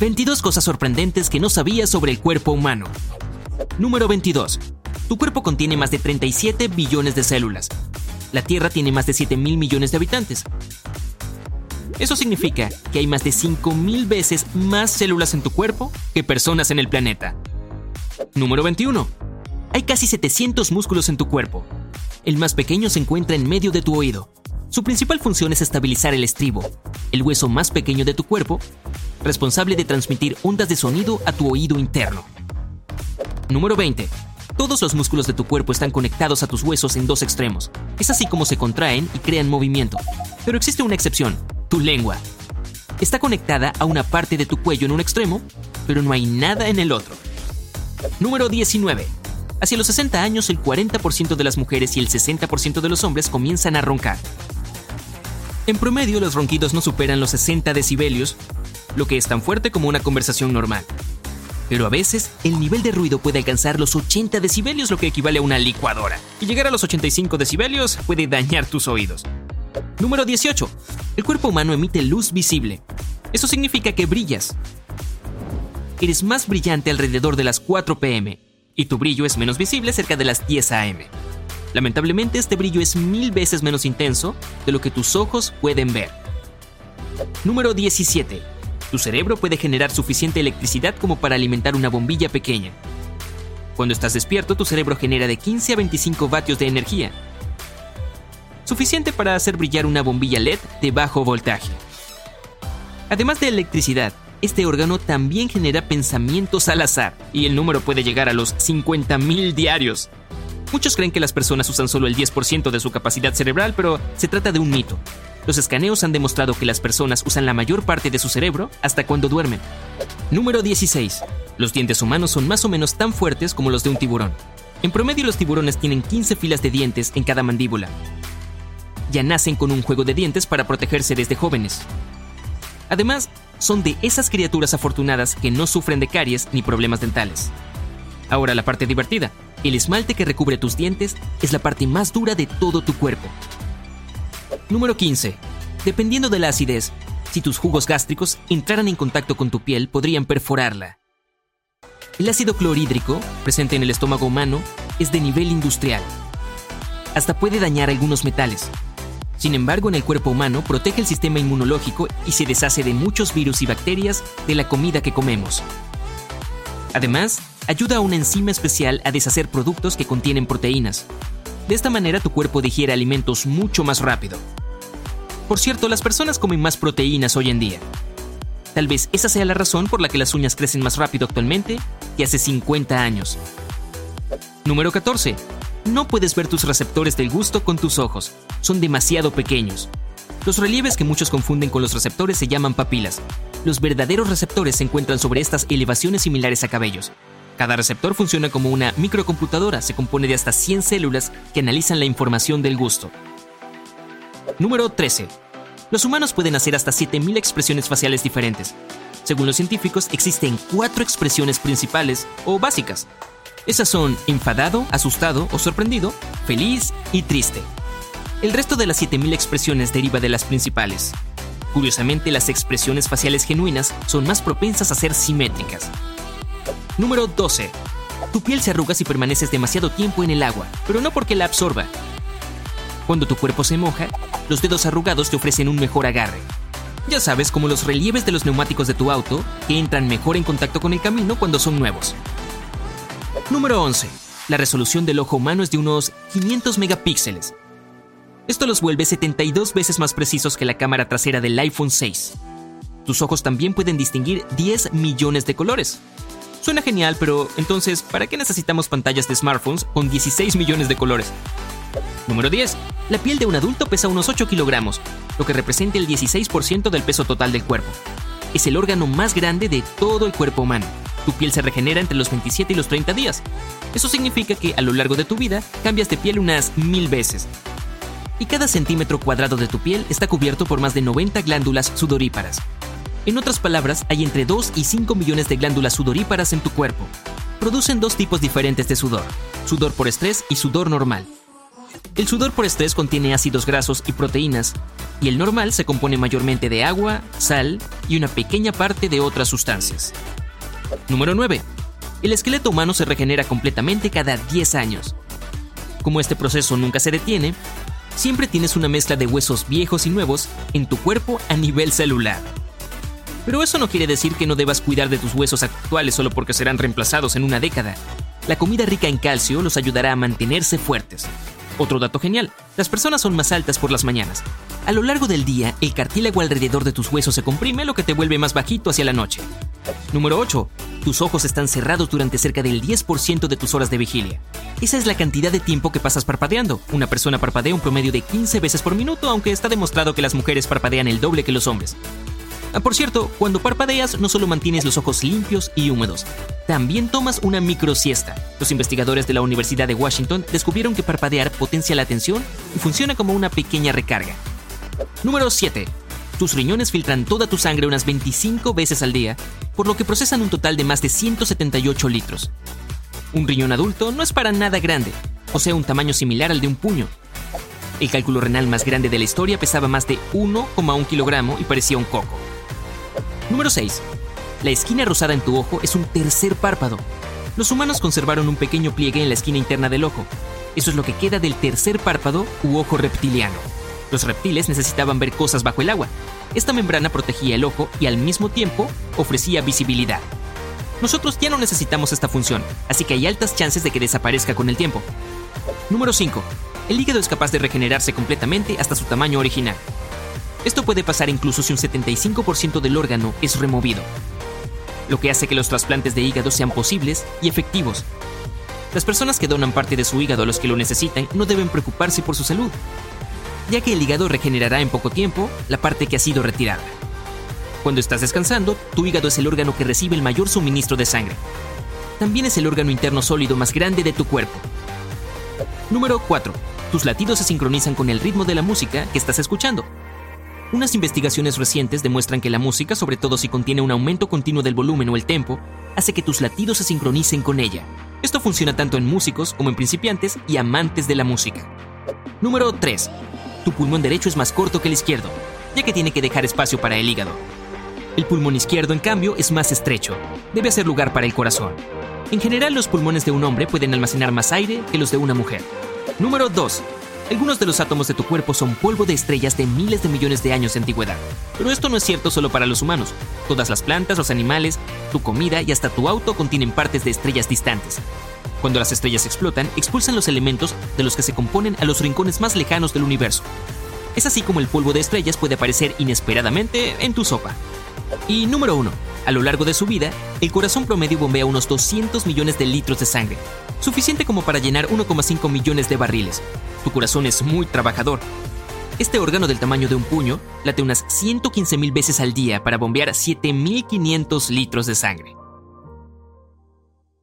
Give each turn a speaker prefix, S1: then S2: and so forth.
S1: 22 cosas sorprendentes que no sabías sobre el cuerpo humano. Número 22. Tu cuerpo contiene más de 37 billones de células. La Tierra tiene más de 7 mil millones de habitantes. Eso significa que hay más de 5 mil veces más células en tu cuerpo que personas en el planeta. Número 21. Hay casi 700 músculos en tu cuerpo. El más pequeño se encuentra en medio de tu oído. Su principal función es estabilizar el estribo, el hueso más pequeño de tu cuerpo, responsable de transmitir ondas de sonido a tu oído interno. Número 20. Todos los músculos de tu cuerpo están conectados a tus huesos en dos extremos. Es así como se contraen y crean movimiento. Pero existe una excepción, tu lengua. Está conectada a una parte de tu cuello en un extremo, pero no hay nada en el otro. Número 19. Hacia los 60 años, el 40% de las mujeres y el 60% de los hombres comienzan a roncar. En promedio, los ronquidos no superan los 60 decibelios, lo que es tan fuerte como una conversación normal. Pero a veces, el nivel de ruido puede alcanzar los 80 decibelios, lo que equivale a una licuadora. Y llegar a los 85 decibelios puede dañar tus oídos. Número 18. El cuerpo humano emite luz visible. Eso significa que brillas. Eres más brillante alrededor de las 4 pm y tu brillo es menos visible cerca de las 10 am. Lamentablemente este brillo es mil veces menos intenso de lo que tus ojos pueden ver. Número 17. Tu cerebro puede generar suficiente electricidad como para alimentar una bombilla pequeña. Cuando estás despierto, tu cerebro genera de 15 a 25 vatios de energía, suficiente para hacer brillar una bombilla LED de bajo voltaje. Además de electricidad, este órgano también genera pensamientos al azar, y el número puede llegar a los 50.000 diarios. Muchos creen que las personas usan solo el 10% de su capacidad cerebral, pero se trata de un mito. Los escaneos han demostrado que las personas usan la mayor parte de su cerebro hasta cuando duermen. Número 16. Los dientes humanos son más o menos tan fuertes como los de un tiburón. En promedio los tiburones tienen 15 filas de dientes en cada mandíbula. Ya nacen con un juego de dientes para protegerse desde jóvenes. Además, son de esas criaturas afortunadas que no sufren de caries ni problemas dentales. Ahora la parte divertida. El esmalte que recubre tus dientes es la parte más dura de todo tu cuerpo. Número 15. Dependiendo de la acidez, si tus jugos gástricos entraran en contacto con tu piel, podrían perforarla. El ácido clorhídrico, presente en el estómago humano, es de nivel industrial. Hasta puede dañar algunos metales. Sin embargo, en el cuerpo humano protege el sistema inmunológico y se deshace de muchos virus y bacterias de la comida que comemos. Además, ayuda a una enzima especial a deshacer productos que contienen proteínas. De esta manera tu cuerpo digiere alimentos mucho más rápido. Por cierto, las personas comen más proteínas hoy en día. Tal vez esa sea la razón por la que las uñas crecen más rápido actualmente que hace 50 años. Número 14. No puedes ver tus receptores del gusto con tus ojos. Son demasiado pequeños. Los relieves que muchos confunden con los receptores se llaman papilas. Los verdaderos receptores se encuentran sobre estas elevaciones similares a cabellos. Cada receptor funciona como una microcomputadora, se compone de hasta 100 células que analizan la información del gusto. Número 13. Los humanos pueden hacer hasta 7000 expresiones faciales diferentes. Según los científicos, existen cuatro expresiones principales o básicas. Esas son enfadado, asustado o sorprendido, feliz y triste. El resto de las 7000 expresiones deriva de las principales. Curiosamente, las expresiones faciales genuinas son más propensas a ser simétricas. Número 12. Tu piel se arruga si permaneces demasiado tiempo en el agua, pero no porque la absorba. Cuando tu cuerpo se moja, los dedos arrugados te ofrecen un mejor agarre. Ya sabes, como los relieves de los neumáticos de tu auto, que entran mejor en contacto con el camino cuando son nuevos. Número 11. La resolución del ojo humano es de unos 500 megapíxeles. Esto los vuelve 72 veces más precisos que la cámara trasera del iPhone 6. Tus ojos también pueden distinguir 10 millones de colores. Suena genial, pero entonces, ¿para qué necesitamos pantallas de smartphones con 16 millones de colores? Número 10. La piel de un adulto pesa unos 8 kilogramos, lo que representa el 16% del peso total del cuerpo. Es el órgano más grande de todo el cuerpo humano. Tu piel se regenera entre los 27 y los 30 días. Eso significa que a lo largo de tu vida cambias de piel unas mil veces. Y cada centímetro cuadrado de tu piel está cubierto por más de 90 glándulas sudoríparas. En otras palabras, hay entre 2 y 5 millones de glándulas sudoríparas en tu cuerpo. Producen dos tipos diferentes de sudor, sudor por estrés y sudor normal. El sudor por estrés contiene ácidos grasos y proteínas, y el normal se compone mayormente de agua, sal y una pequeña parte de otras sustancias. Número 9. El esqueleto humano se regenera completamente cada 10 años. Como este proceso nunca se detiene, siempre tienes una mezcla de huesos viejos y nuevos en tu cuerpo a nivel celular. Pero eso no quiere decir que no debas cuidar de tus huesos actuales solo porque serán reemplazados en una década. La comida rica en calcio los ayudará a mantenerse fuertes. Otro dato genial, las personas son más altas por las mañanas. A lo largo del día, el cartílago alrededor de tus huesos se comprime, lo que te vuelve más bajito hacia la noche. Número 8. Tus ojos están cerrados durante cerca del 10% de tus horas de vigilia. Esa es la cantidad de tiempo que pasas parpadeando. Una persona parpadea un promedio de 15 veces por minuto, aunque está demostrado que las mujeres parpadean el doble que los hombres. Ah, por cierto, cuando parpadeas no solo mantienes los ojos limpios y húmedos, también tomas una microsiesta. Los investigadores de la Universidad de Washington descubrieron que parpadear potencia la atención y funciona como una pequeña recarga. Número 7. Tus riñones filtran toda tu sangre unas 25 veces al día, por lo que procesan un total de más de 178 litros. Un riñón adulto no es para nada grande, o sea, un tamaño similar al de un puño. El cálculo renal más grande de la historia pesaba más de 1,1 kilogramo y parecía un coco. Número 6. La esquina rosada en tu ojo es un tercer párpado. Los humanos conservaron un pequeño pliegue en la esquina interna del ojo. Eso es lo que queda del tercer párpado u ojo reptiliano. Los reptiles necesitaban ver cosas bajo el agua. Esta membrana protegía el ojo y al mismo tiempo ofrecía visibilidad. Nosotros ya no necesitamos esta función, así que hay altas chances de que desaparezca con el tiempo. Número 5. El hígado es capaz de regenerarse completamente hasta su tamaño original. Esto puede pasar incluso si un 75% del órgano es removido, lo que hace que los trasplantes de hígado sean posibles y efectivos. Las personas que donan parte de su hígado a los que lo necesitan no deben preocuparse por su salud, ya que el hígado regenerará en poco tiempo la parte que ha sido retirada. Cuando estás descansando, tu hígado es el órgano que recibe el mayor suministro de sangre. También es el órgano interno sólido más grande de tu cuerpo. Número 4. Tus latidos se sincronizan con el ritmo de la música que estás escuchando. Unas investigaciones recientes demuestran que la música, sobre todo si contiene un aumento continuo del volumen o el tempo, hace que tus latidos se sincronicen con ella. Esto funciona tanto en músicos como en principiantes y amantes de la música. Número 3. Tu pulmón derecho es más corto que el izquierdo, ya que tiene que dejar espacio para el hígado. El pulmón izquierdo, en cambio, es más estrecho. Debe hacer lugar para el corazón. En general, los pulmones de un hombre pueden almacenar más aire que los de una mujer. Número 2. Algunos de los átomos de tu cuerpo son polvo de estrellas de miles de millones de años de antigüedad. Pero esto no es cierto solo para los humanos. Todas las plantas, los animales, tu comida y hasta tu auto contienen partes de estrellas distantes. Cuando las estrellas explotan, expulsan los elementos de los que se componen a los rincones más lejanos del universo. Es así como el polvo de estrellas puede aparecer inesperadamente en tu sopa. Y número 1. A lo largo de su vida, el corazón promedio bombea unos 200 millones de litros de sangre, suficiente como para llenar 1,5 millones de barriles. Tu corazón es muy trabajador. Este órgano del tamaño de un puño late unas 115.000 veces al día para bombear 7.500 litros de sangre.